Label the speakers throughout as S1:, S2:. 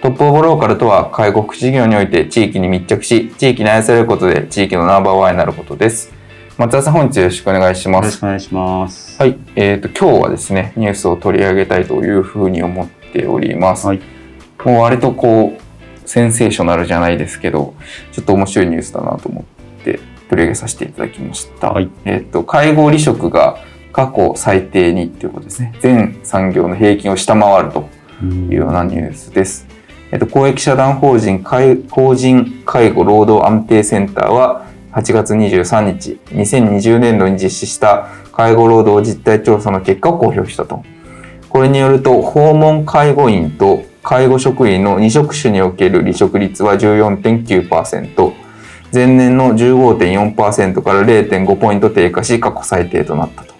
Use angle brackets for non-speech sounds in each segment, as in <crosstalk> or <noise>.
S1: トップオブローカルとは介護福祉事業において地域に密着し地域に愛されることで地域のナンバーワンになることです。松田さん本日よろしくお願いします。
S2: よろしくお願いします。
S1: はい。えーと今日はですねニュースを取り上げたいというふうに思っております、
S2: はい。
S1: もう割とこうセンセーショナルじゃないですけどちょっと面白いニュースだなと思って取り上げさせていただきました、
S2: はい。
S1: えっ、と介護離職が過去最低にということですね。全産業の平均を下回るというようなニュースです。えっと、公益社団法人法人介護労働安定センターは8月23日、2020年度に実施した介護労働実態調査の結果を公表したと。これによると、訪問介護員と介護職員の2職種における離職率は14.9%、前年の15.4%から0.5ポイント低下し、過去最低となったと。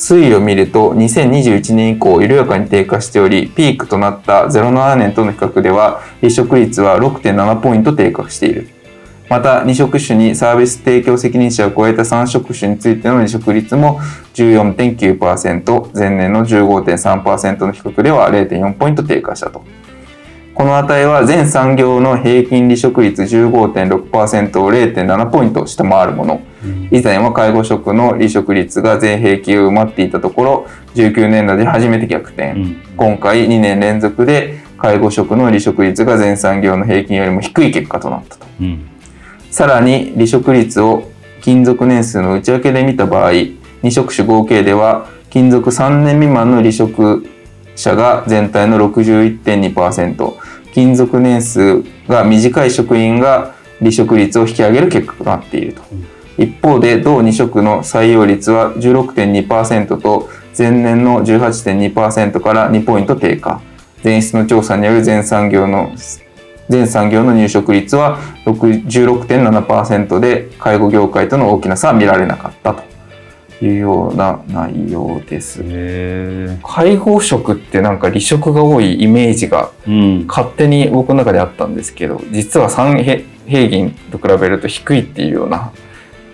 S1: 推移を見ると2021年以降緩やかに低下しておりピークとなった07年との比較では離職率は6.7ポイント低下している。また2職種にサービス提供責任者を超えた3職種についての離職率も14.9%前年の15.3%の比較では0.4ポイント低下したと。この値は全産業の平均離職率15.6%を0.7ポイント下回るもの。以前は介護職の離職率が全平均を埋まっていたところ19年度で初めて逆転、
S2: うん。
S1: 今回2年連続で介護職の離職率が全産業の平均よりも低い結果となったと。
S2: うん。
S1: さらに離職率を勤続年数の内訳で見た場合2職種合計では勤続3年未満の離職者が全体の61.2%勤続年数が短い職員が離職率を引き上げる結果となっていると。一方で同2職の採用率は16.2%と前年の18.2%から2ポイント低下。前室の調査による全産業の全産業の入職率は6 16.7%で介護業界との大きな差は見られなかったと。いうような内容です。
S2: へ
S1: 介護職ってなんか離職が多いイメージが勝手に僕の中であったんですけど実は3平平均と比べると低いっていうような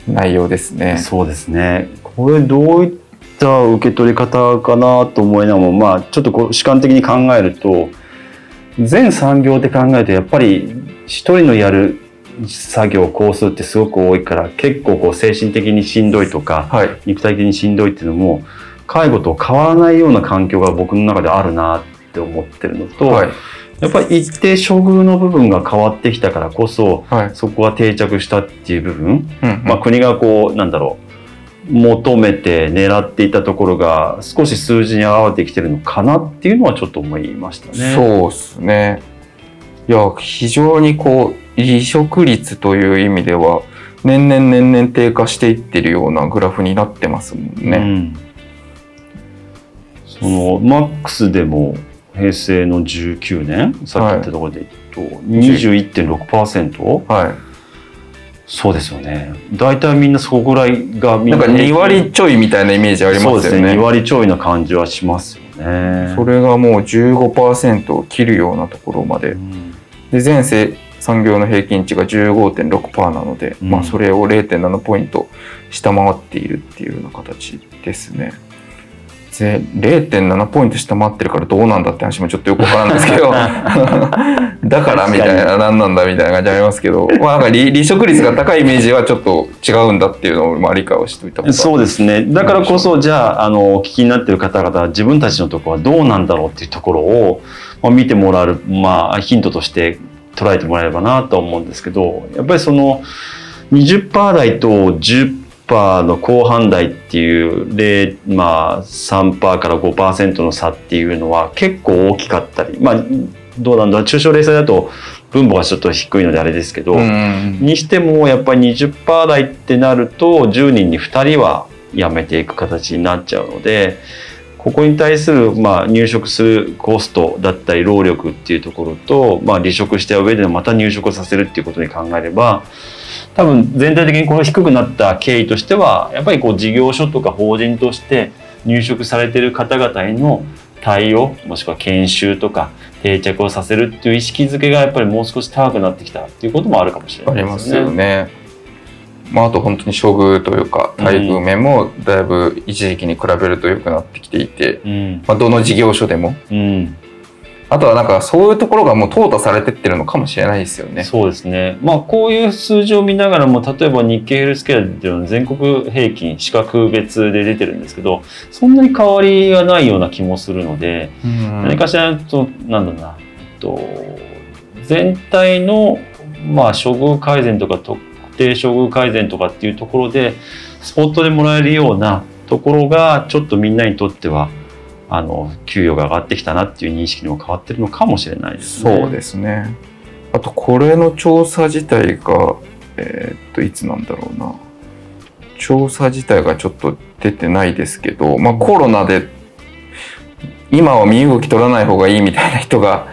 S1: 内容ですね。
S2: そうですね。これどういった受け取り方かなと思いながらもまあちょっとこう主観的に考えると全産業って考えるとやっぱり一人のやる作業工数ってすごく多いから結構こう精神的にしんどいとか
S1: はい、
S2: 肉体的にしんどいっていうのも介護と変わらないような環境が僕の中であるなって思ってるのと、
S1: はい、
S2: やっぱり一定処遇の部分が変わってきたからこそ
S1: はい、
S2: そこが定着したっていう部分、
S1: うん、
S2: まあ、国がこうなんだろう求めて狙っていたところが少し数字に表れてきてるのかなっていうのはちょっと思いましたね。
S1: そうですね。いや、非常にこう、離職率という意味では、年々年々低下していってるようなグラフになってますもん
S2: う
S1: ね。
S2: ん、そのマックスでも平成の19年さっき言ったところで言うと、21.6%
S1: は
S2: そうですよね大体みんなそこぐらいが
S1: い。
S2: み
S1: なんか2割ちょいみたいなイメージありますよ
S2: そうですね2
S1: ね。
S2: 割ちょいな感じはしますよね。
S1: それがもう15%を切るようなところまで
S2: う。ん
S1: で、全世産業の平均値が15.6%なので、
S2: うん
S1: まあそれを0.7ポイント下回っているっていうような形ですね。ぜ0.7ポイント下回ってるからどうなんだって話もちょっとよくわからんですけど。<laughs> だからみたいな何なんだみたいな感じありますけど、まあ、なんか離離職率が高いイメージはちょっと違うんだっていうのをまあ理解をしておいた方が。
S2: そうですね。だからこそじゃああのお聞きになっている方々は自分たちのところはどうなんだろうっていうところを、まあ、見てもらう、まあ、ヒントとして捉えてもらえればなと思うんですけどやっぱりその20%台と10%の後半台っていう0、まあ、3%から5%の差っていうのは結構大きかったり、まあ、どうなんだ中小零細だと分母がちょっと低いのであれですけど、
S1: うん。
S2: にしてもやっぱり20%台ってなると10人に2人は辞めていく形になっちゃうのでここに対するまあ入職するコストだったり労力っていうところと、まあ、離職した上でまた入職させるっていうことに考えれば多分全体的にこの低くなった経緯としてはやっぱりこう事業所とか法人として入職されてる方々への対応もしくは研修とか定着をさせるっていう意識づけがやっぱりもう少し高くなってきたっていうこともあるかもしれないで
S1: ありますす
S2: よね。
S1: よね。まあ、あと本当に処遇というか待遇面もだいぶ一時期に比べると良くなってきていて、
S2: うん
S1: まあ、どの事業所でも
S2: うん、
S1: あとはなんかそういうところがもう淘汰されてってるのかもしれないですよね。
S2: そうですね。まあこういう数字を見ながらも例えば日経ヘルスケアっていうのは全国平均資格別で出てるんですけどそんなに変わりがないような気もするので、
S1: うん
S2: 何かしらとなんだろうなえっと全体のまあ処遇改善とか特定処遇改善とかっていうところでスポットでもらえるようなところがちょっとみんなにとってはあの給与が上がってきたなっていう認識にも変わってるのかもしれないですね。
S1: そうですね。あとこれの調査自体が、えーっといつなんだろうな調査自体がちょっと出てないですけど、まあ、コロナで今は身動き取らない方がいいみたいな人が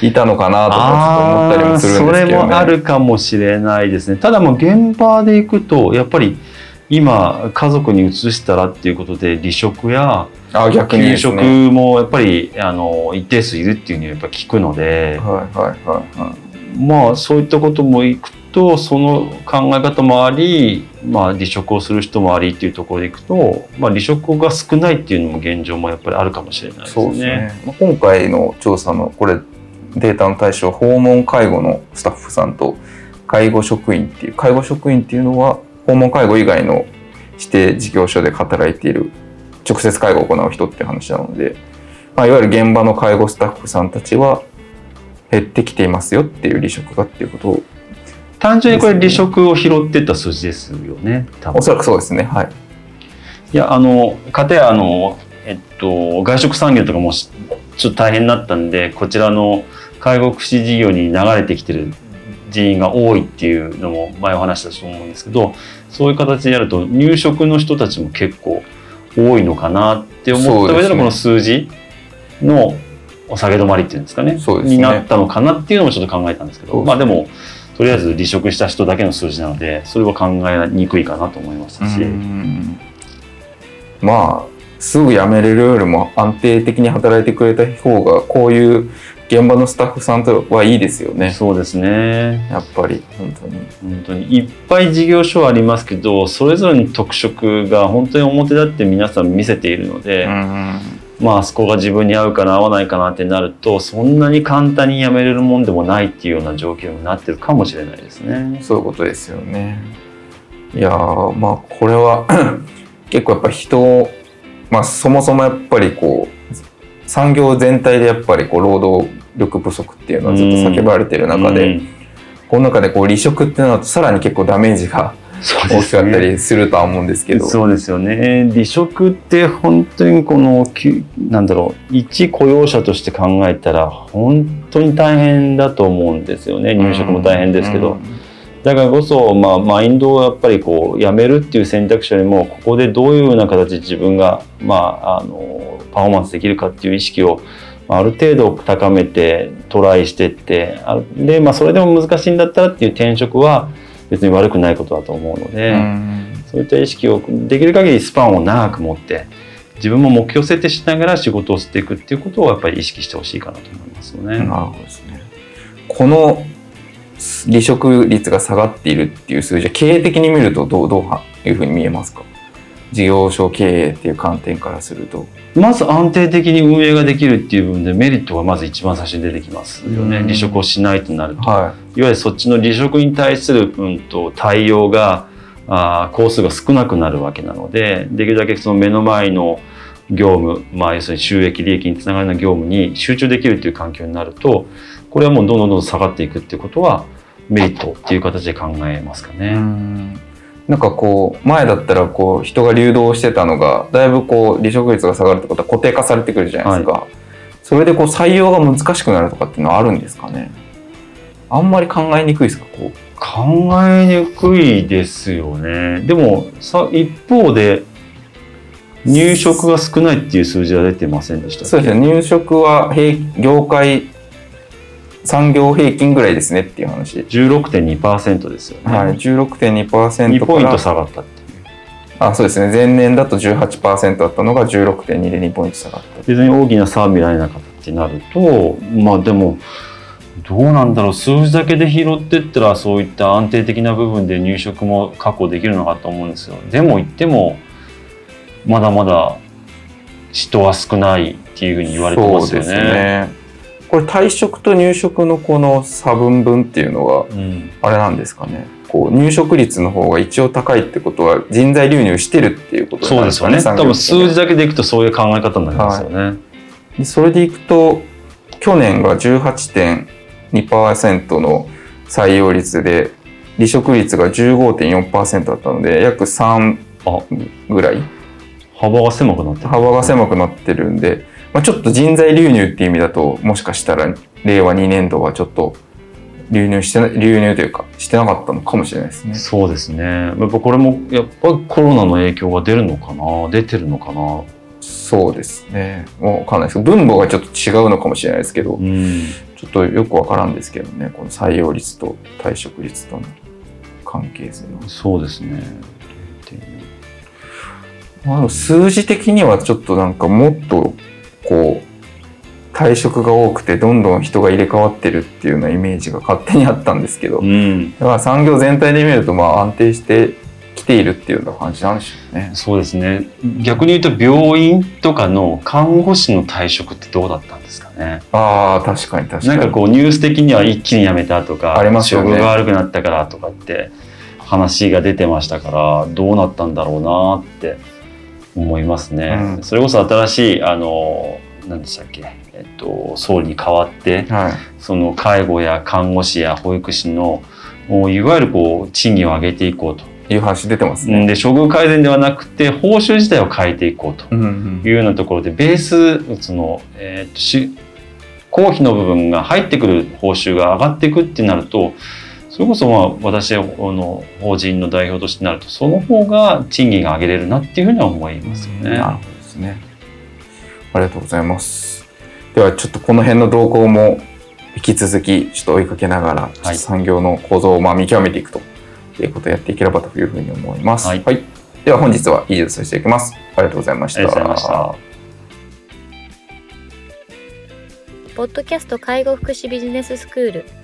S1: いたのかなとかちょっと思ったりもするんですけど、ね、
S2: それもあるかもしれないですね。ただもう現場で行くとやっぱり今家族に移したらっていうことで離職や
S1: あ逆にね
S2: 食もやっぱりあの一定数いるっていうのはやっぱ聞くので、
S1: はいはいはいはい
S2: まあそういったこともいくとその考え方もあり、まあ、離職をする人もありっていうところでいくと、まあ、離職が少ないっていうのも現状もやっぱりあるかもしれないです
S1: そうです
S2: ね。
S1: ね。まあ今回の調査のこれデータの対象訪問介護のスタッフさんと介護職員っていう介護職員っていうのは訪問介護以外の指定事業所で働いている直接介護を行う人って話なので、まあ、いわゆる現場の介護スタッフさんたちは減ってきていますよっていう離職がっていうことを。
S2: 単純にこれ離職を拾ってった数字ですよね多分。
S1: おそらくそうですね。はい。
S2: いやあの片やあの、えっと、外食産業とかもしちょっと大変になったんでこちらの介護福祉事業に流れてきてる人員が多いっていうのも前お話したと思うんですけどそういう形でやると入職の人たちも結構多いのかなって思った上でのこの数字のお下げ止まりっていうんですかね。
S1: ね。
S2: になったのかなっていうのもちょっと考えたんですけど
S1: そう
S2: まあでもとりあえず離職した人だけの数字なのでそれは考えにくいかなと思いましたし。
S1: うん。まあすぐ辞めれるよりも安定的に働いてくれた方がこういう現場のスタッフさんとはいいですよね。
S2: そうですね。
S1: やっぱり。本当に。
S2: 本当に。いっぱい事業所はありますけどそれぞれの特色が本当に表立って皆さん見せているので、
S1: うん。
S2: まああそこが自分に合うかな合わないかなってなるとそんなに簡単に辞めれるもんでもないっていうような状況になってるかもしれないですね。
S1: そういうことですよね。いやーまあこれは <coughs> 結構やっぱ人をまあそもそもやっぱりこう産業全体でやっぱりこう労働力不足っていうのはずっと叫ばれてる中で、
S2: うん。
S1: この中でこう離職ってなるとさらに結構ダメージが大きかったりするとは思うんですけど。
S2: そうですよね。離職って本当にこのきなんだろう。一雇用者として考えたら本当に大変だと思うんですよね。入職も大変ですけど、だからこそ、まあ、マインドをやっぱりこうやめるっていう選択肢よりもここでどういうような形で自分が、まあ、あのパフォーマンスできるかっていう意識をまあある程度高めてトライしてってあで、まあ、それでも難しいんだったらっていう転職は別に悪くないことだと思うので、
S1: うん
S2: そういった意識をできる限りスパンを長く持って自分も目標設定しながら仕事をしていくっていうことをやっぱり意識してほしいかなと思いますよね。
S1: なるほどですね。この離職率が下がっているっていう数字は経営的に見るとどうどういうふうに見えますか？事業所経営っていう観点からすると。
S2: まず安定的に運営ができるっていう部分でメリットがまず一番最初に出てきますよね。
S1: うん
S2: 離職をしないとなると。いわ
S1: は
S2: ゆるそっちの離職に対する、うん、と対応があー工数が少なくなるわけなのでできるだけその目の前の業務、まあ、要するに収益利益につながるような業務に集中できるっていう環境になるとこれはもうどんどんどんどん下がっていくっていうことはメリットっていう形で考えますかね。
S1: うんなんかこう前だったらこう人が流動してたのがだいぶこう離職率が下がるってことは固定化されてくるじゃないですか、それでこう採用が難しくなるとかっていうのはあるんですかね？あんまり考えにくいですかこう？
S2: 考えにくいですよね。でもさ一方で入職が少ないっていう数字は出てませんでした
S1: そうですね。入職は平業界産業平均ぐらいですねっていう話、
S2: 16.2%ですよね。
S1: はい、16.2%から。
S2: 2ポイント下がったっていう。
S1: あそうですね。前年だと18%だったのが16.2で2ポイント下がった。
S2: 別に大きな差は見られなかったってなるとまあでもどうなんだろう。数字だけで拾ってったらそういった安定的な部分で入職も確保できるのかと思うんですよ。でも言ってもまだまだ人は少ないっていうふうに言われてますよね。
S1: これ退職と入職のこの差分分っていうのは
S2: うん、
S1: あれなんですかねこう入職率の方が一応高いってことは人材流入してるっていうこと
S2: そうですよね。多分数字だけでいくとそういう考え方になりますよね。
S1: でそれでいくと去年が18.2%の採用率で離職率が15.4%だったので約3
S2: あ
S1: ぐらい
S2: 幅が狭くなってる。
S1: 幅が狭くなってるんで、まあ、ちょっと人材流入っていう意味だともしかしたら令和2年度はちょっと流入してな流入というかしてなかったのかもしれないですね。
S2: そうですね。やっぱこれもやっぱりコロナの影響が出るのかな？出てるのかな？
S1: そうですね。もうわかんないですけど分母がちょっと違うのかもしれないですけど
S2: うん。
S1: ちょっとよくわからんですけどねこの採用率と退職率との関係性は。
S2: そうですね。
S1: まあ、数字的にはちょっとなんかもっとこう退職が多くてどんどん人が入れ替わってるっていうようなイメージが勝手にあったんですけど、
S2: うん。
S1: だから産業全体で見るとまあ安定してきているっていうような感じなんでしょうね。
S2: そうですね。逆に言うと病院とかの看護師の退職ってどうだったんですかね。
S1: ああ確かに確かに。
S2: なんかこうニュース的には一気に辞めたとか、
S1: ありますよね
S2: 処遇が悪くなったからとかって話が出てましたから、どうなったんだろうなって思いますね。
S1: うん
S2: それこそ新しいあの何でしたっけ、えっと総理に代わって、
S1: はい
S2: その介護や看護師や保育士のもういわゆるこう賃金を上げていこうと。
S1: いう話出てます
S2: うん
S1: ね。
S2: で処遇改善ではなくて報酬自体を変えていこうと
S1: うんうん
S2: いうようなところでベースその、えーとし公費の部分が入ってくる報酬が上がっていくってなるとそれこそまあ私の法人の代表としてなるとその方が賃金が上げれるなっていうふうには思いますよね。
S1: なるほどですね。ありがとうございます。ではちょっとこの辺の動向も引き続きちょっと追いかけながら、産業の構造をまあ見極めていくということをやっていければというふうに思います。
S2: はい
S1: では本日は以上とさせていきます。ありがとうございました。
S2: ありがとうございました。
S3: ポッドキャスト介護福祉ビジネススクール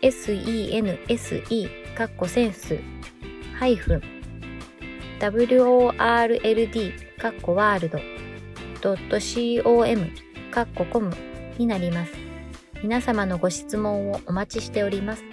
S3: sense かっこセンスハイフン world かっこワールド .com かっこコムになります。皆様のご質問をお待ちしております。